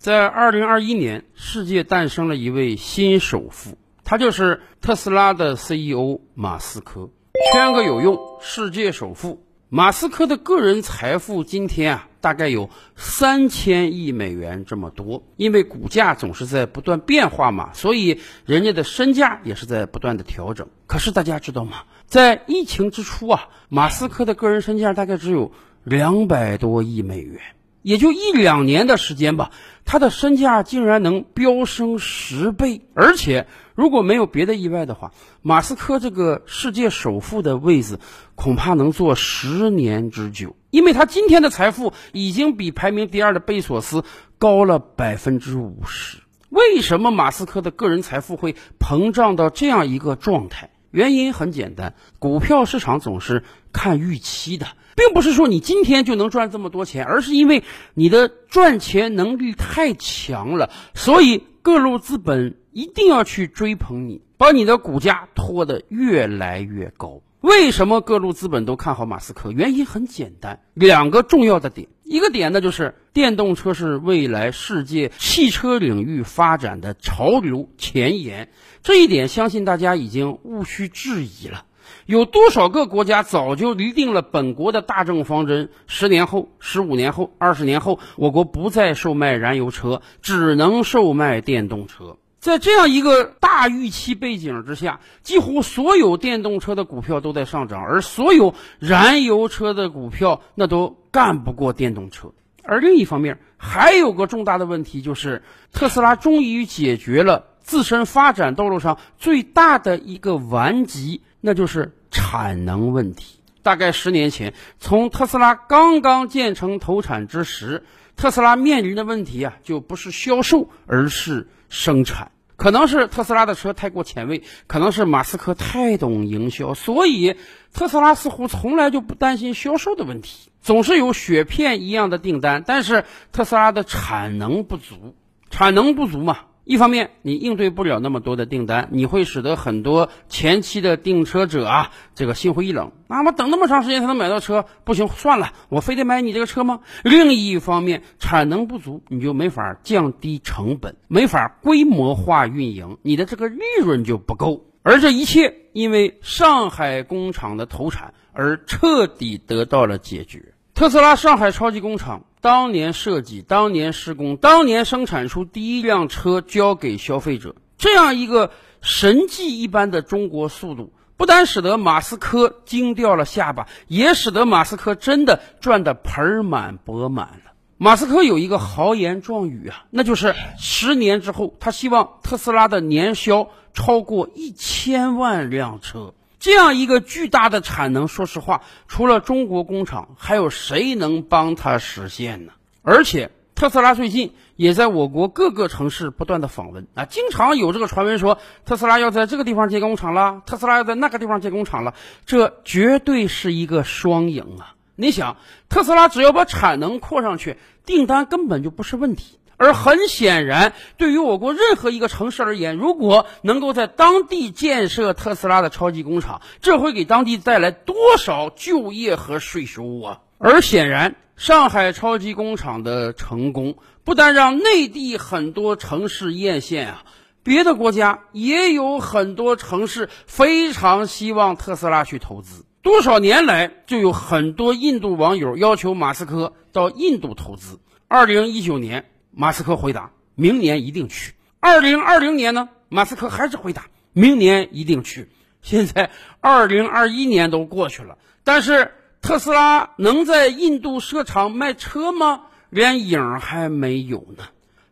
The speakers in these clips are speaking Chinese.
在二零二一年，世界诞生了一位新首富，他就是特斯拉的 CEO 马斯克。圈个有用，世界首富马斯克的个人财富今天啊，大概有三千亿美元这么多。因为股价总是在不断变化嘛，所以人家的身价也是在不断的调整。可是大家知道吗？在疫情之初啊，马斯克的个人身价大概只有两百多亿美元。也就一两年的时间吧，他的身价竟然能飙升十倍，而且如果没有别的意外的话，马斯克这个世界首富的位子恐怕能坐十年之久，因为他今天的财富已经比排名第二的贝索斯高了百分之五十。为什么马斯克的个人财富会膨胀到这样一个状态？原因很简单，股票市场总是看预期的。并不是说你今天就能赚这么多钱，而是因为你的赚钱能力太强了，所以各路资本一定要去追捧你，把你的股价拖得越来越高。为什么各路资本都看好马斯克？原因很简单，两个重要的点。一个点呢，就是电动车是未来世界汽车领域发展的潮流前沿，这一点相信大家已经毋需质疑了。有多少个国家早就拟定了本国的大政方针？十年后、十五年后、二十年后，我国不再售卖燃油车，只能售卖电动车。在这样一个大预期背景之下，几乎所有电动车的股票都在上涨，而所有燃油车的股票那都干不过电动车。而另一方面，还有个重大的问题，就是特斯拉终于解决了自身发展道路上最大的一个顽疾。那就是产能问题。大概十年前，从特斯拉刚刚建成投产之时，特斯拉面临的问题啊，就不是销售，而是生产。可能是特斯拉的车太过前卫，可能是马斯克太懂营销，所以特斯拉似乎从来就不担心销售的问题，总是有雪片一样的订单。但是特斯拉的产能不足，产能不足嘛。一方面，你应对不了那么多的订单，你会使得很多前期的订车者啊，这个心灰意冷。那么等那么长时间才能买到车，不行，算了，我非得买你这个车吗？另一方面，产能不足，你就没法降低成本，没法规模化运营，你的这个利润就不够。而这一切因为上海工厂的投产而彻底得到了解决。特斯拉上海超级工厂。当年设计，当年施工，当年生产出第一辆车交给消费者，这样一个神迹一般的中国速度，不单使得马斯克惊掉了下巴，也使得马斯克真的赚得盆满钵满了。马斯克有一个豪言壮语啊，那就是十年之后，他希望特斯拉的年销超过一千万辆车。这样一个巨大的产能，说实话，除了中国工厂，还有谁能帮他实现呢？而且特斯拉最近也在我国各个城市不断的访问啊，经常有这个传闻说特斯拉要在这个地方建工厂了，特斯拉要在那个地方建工厂了，这绝对是一个双赢啊！你想，特斯拉只要把产能扩上去，订单根本就不是问题。而很显然，对于我国任何一个城市而言，如果能够在当地建设特斯拉的超级工厂，这会给当地带来多少就业和税收啊！而显然，上海超级工厂的成功，不但让内地很多城市艳羡啊，别的国家也有很多城市非常希望特斯拉去投资。多少年来，就有很多印度网友要求马斯克到印度投资。二零一九年。马斯克回答：“明年一定去。”二零二零年呢？马斯克还是回答：“明年一定去。”现在二零二一年都过去了，但是特斯拉能在印度设厂卖车吗？连影儿还没有呢。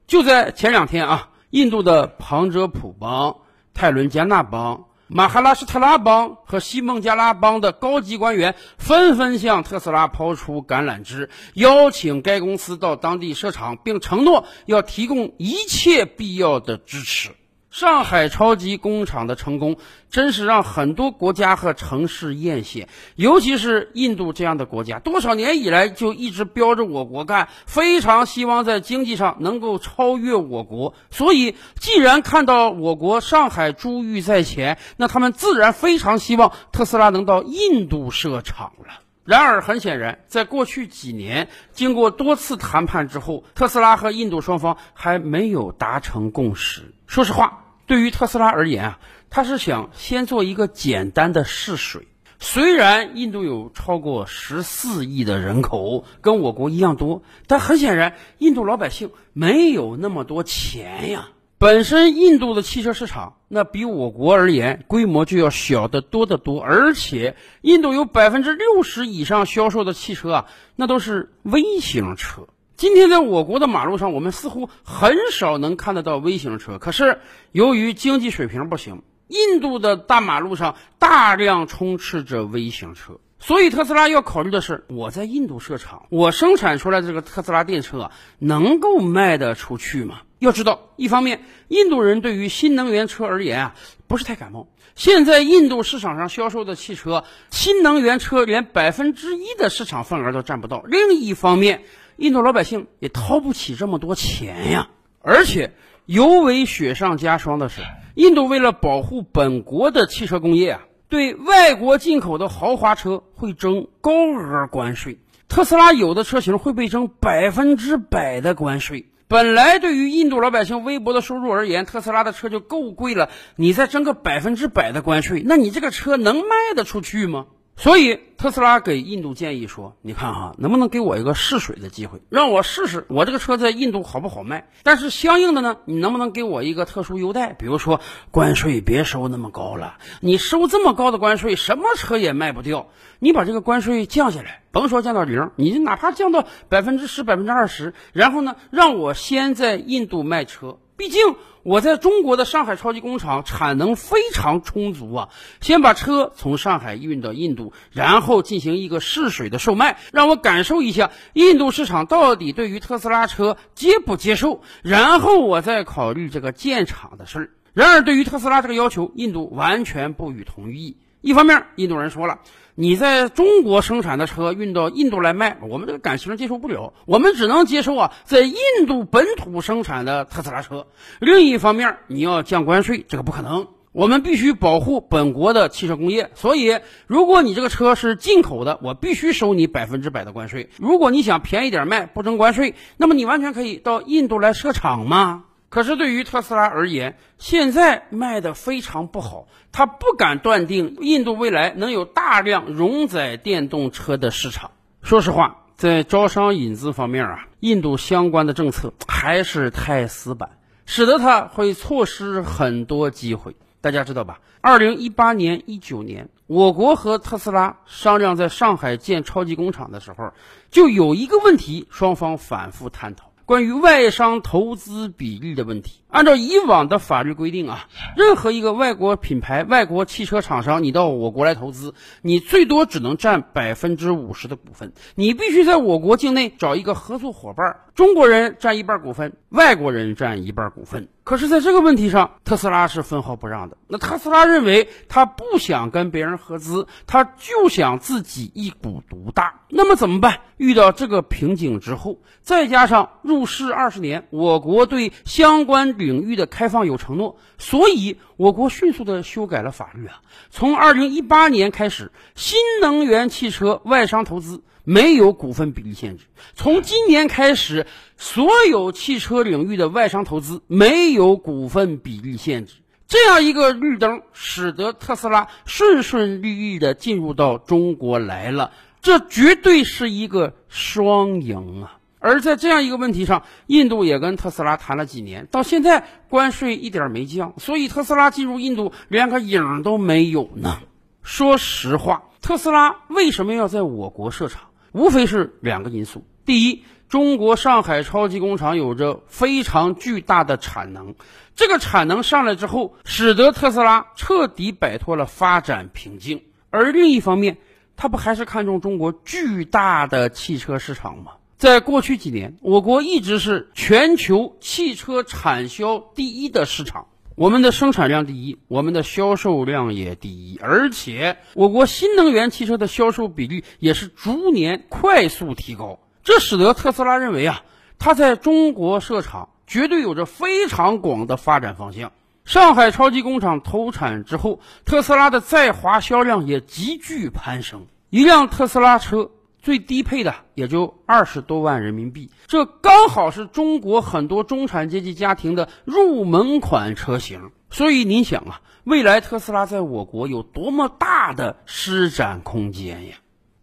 就在前两天啊，印度的旁遮普邦、泰伦加纳邦。马哈拉施特拉邦和西孟加拉邦的高级官员纷纷向特斯拉抛出橄榄枝，邀请该公司到当地设厂，并承诺要提供一切必要的支持。上海超级工厂的成功，真是让很多国家和城市艳羡，尤其是印度这样的国家，多少年以来就一直标着我国干，非常希望在经济上能够超越我国。所以，既然看到我国上海珠玉在前，那他们自然非常希望特斯拉能到印度设厂了。然而，很显然，在过去几年经过多次谈判之后，特斯拉和印度双方还没有达成共识。说实话，对于特斯拉而言啊，他是想先做一个简单的试水。虽然印度有超过十四亿的人口，跟我国一样多，但很显然，印度老百姓没有那么多钱呀。本身印度的汽车市场，那比我国而言规模就要小得多得多，而且印度有百分之六十以上销售的汽车啊，那都是微型车。今天在我国的马路上，我们似乎很少能看得到微型车，可是由于经济水平不行。印度的大马路上大量充斥着微型车，所以特斯拉要考虑的是：我在印度设厂，我生产出来的这个特斯拉电车，能够卖得出去吗？要知道，一方面，印度人对于新能源车而言啊，不是太感冒。现在印度市场上销售的汽车，新能源车连百分之一的市场份额都占不到。另一方面，印度老百姓也掏不起这么多钱呀。而且，尤为雪上加霜的是。印度为了保护本国的汽车工业啊，对外国进口的豪华车会征高额关税。特斯拉有的车型会被征百分之百的关税。本来对于印度老百姓微薄的收入而言，特斯拉的车就够贵了，你再征个百分之百的关税，那你这个车能卖得出去吗？所以特斯拉给印度建议说：“你看哈，能不能给我一个试水的机会，让我试试我这个车在印度好不好卖？但是相应的呢，你能不能给我一个特殊优待？比如说关税别收那么高了，你收这么高的关税，什么车也卖不掉。你把这个关税降下来，甭说降到零，你就哪怕降到百分之十、百分之二十，然后呢，让我先在印度卖车。”毕竟我在中国的上海超级工厂产能非常充足啊，先把车从上海运到印度，然后进行一个试水的售卖，让我感受一下印度市场到底对于特斯拉车接不接受，然后我再考虑这个建厂的事儿。然而，对于特斯拉这个要求，印度完全不予同意。一方面，印度人说了。你在中国生产的车运到印度来卖，我们这个感情上接受不了，我们只能接受啊，在印度本土生产的特斯拉车。另一方面，你要降关税，这个不可能，我们必须保护本国的汽车工业。所以，如果你这个车是进口的，我必须收你百分之百的关税。如果你想便宜点卖，不征关税，那么你完全可以到印度来设厂嘛？可是对于特斯拉而言，现在卖的非常不好，他不敢断定印度未来能有大量容载电动车的市场。说实话，在招商引资方面啊，印度相关的政策还是太死板，使得他会错失很多机会。大家知道吧？二零一八年、一九年，我国和特斯拉商量在上海建超级工厂的时候，就有一个问题，双方反复探讨。关于外商投资比例的问题，按照以往的法律规定啊，任何一个外国品牌、外国汽车厂商，你到我国来投资，你最多只能占百分之五十的股份，你必须在我国境内找一个合作伙伴，中国人占一半股份，外国人占一半股份。可是，在这个问题上，特斯拉是分毫不让的。那特斯拉认为，他不想跟别人合资，他就想自己一股独大。那么怎么办？遇到这个瓶颈之后，再加上入市二十年，我国对相关领域的开放有承诺，所以我国迅速的修改了法律啊。从二零一八年开始，新能源汽车外商投资。没有股份比例限制。从今年开始，所有汽车领域的外商投资没有股份比例限制。这样一个绿灯，使得特斯拉顺顺利利的进入到中国来了。这绝对是一个双赢啊！而在这样一个问题上，印度也跟特斯拉谈了几年，到现在关税一点没降，所以特斯拉进入印度连个影都没有呢。说实话，特斯拉为什么要在我国设厂？无非是两个因素：第一，中国上海超级工厂有着非常巨大的产能，这个产能上来之后，使得特斯拉彻底摆脱了发展瓶颈；而另一方面，他不还是看中中国巨大的汽车市场吗？在过去几年，我国一直是全球汽车产销第一的市场。我们的生产量第一，我们的销售量也第一，而且我国新能源汽车的销售比率也是逐年快速提高。这使得特斯拉认为啊，它在中国设厂绝对有着非常广的发展方向。上海超级工厂投产之后，特斯拉的在华销量也急剧攀升。一辆特斯拉车最低配的也就二十多万人民币，这刚好是中国很多中产阶级家庭的入门款车型。所以你想啊，未来特斯拉在我国有多么大的施展空间呀？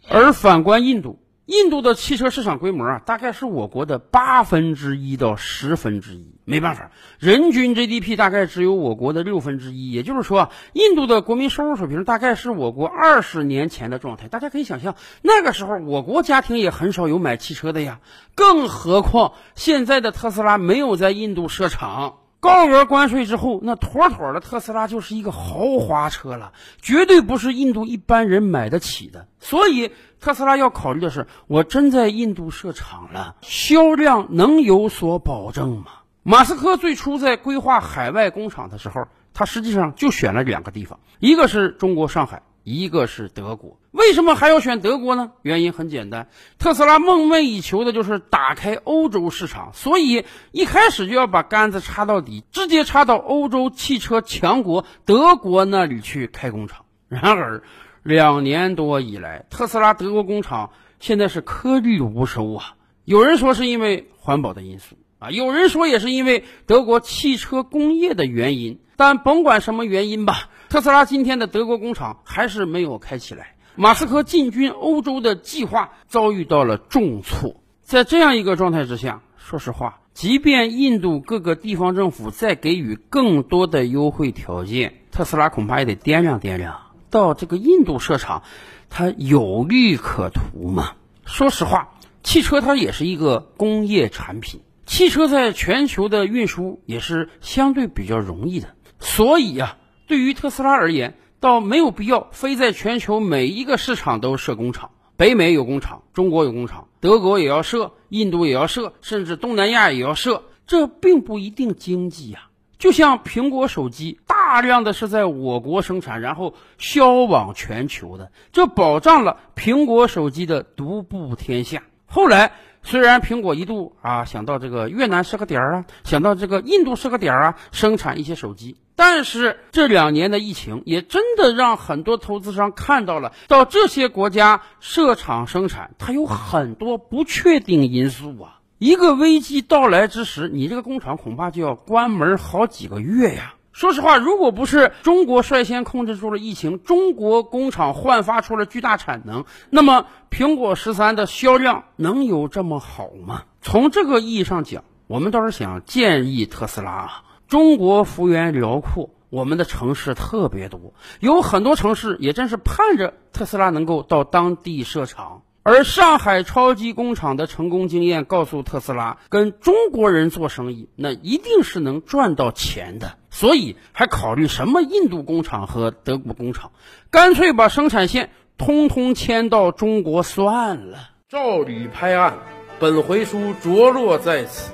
而反观印度。印度的汽车市场规模啊，大概是我国的八分之一到十分之一。没办法，人均 GDP 大概只有我国的六分之一。也就是说，印度的国民收入水平大概是我国二十年前的状态。大家可以想象，那个时候我国家庭也很少有买汽车的呀。更何况现在的特斯拉没有在印度设厂。高额关税之后，那妥妥的特斯拉就是一个豪华车了，绝对不是印度一般人买得起的。所以，特斯拉要考虑的是：我真在印度设厂了，销量能有所保证吗？马斯克最初在规划海外工厂的时候，他实际上就选了两个地方，一个是中国上海。一个是德国，为什么还要选德国呢？原因很简单，特斯拉梦寐以求的就是打开欧洲市场，所以一开始就要把杆子插到底，直接插到欧洲汽车强国德国那里去开工厂。然而，两年多以来，特斯拉德国工厂现在是颗粒无收啊！有人说是因为环保的因素啊，有人说也是因为德国汽车工业的原因，但甭管什么原因吧。特斯拉今天的德国工厂还是没有开起来，马斯克进军欧洲的计划遭遇到了重挫。在这样一个状态之下，说实话，即便印度各个地方政府再给予更多的优惠条件，特斯拉恐怕也得掂量掂量，到这个印度设厂，它有利可图吗？说实话，汽车它也是一个工业产品，汽车在全球的运输也是相对比较容易的，所以呀。对于特斯拉而言，倒没有必要非在全球每一个市场都设工厂。北美有工厂，中国有工厂，德国也要设，印度也要设，甚至东南亚也要设。这并不一定经济呀。就像苹果手机，大量的是在我国生产，然后销往全球的，这保障了苹果手机的独步天下。后来。虽然苹果一度啊想到这个越南是个点儿啊，想到这个印度是个点儿啊，生产一些手机，但是这两年的疫情也真的让很多投资商看到了，到这些国家设厂生产，它有很多不确定因素啊。一个危机到来之时，你这个工厂恐怕就要关门好几个月呀。说实话，如果不是中国率先控制住了疫情，中国工厂焕发出了巨大产能，那么苹果十三的销量能有这么好吗？从这个意义上讲，我们倒是想建议特斯拉啊，中国幅员辽阔，我们的城市特别多，有很多城市也真是盼着特斯拉能够到当地设厂。而上海超级工厂的成功经验告诉特斯拉，跟中国人做生意，那一定是能赚到钱的。所以还考虑什么印度工厂和德国工厂，干脆把生产线通通迁到中国算了。照吕拍案，本回书着落在此。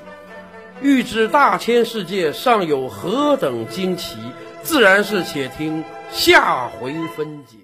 欲知大千世界尚有何等惊奇，自然是且听下回分解。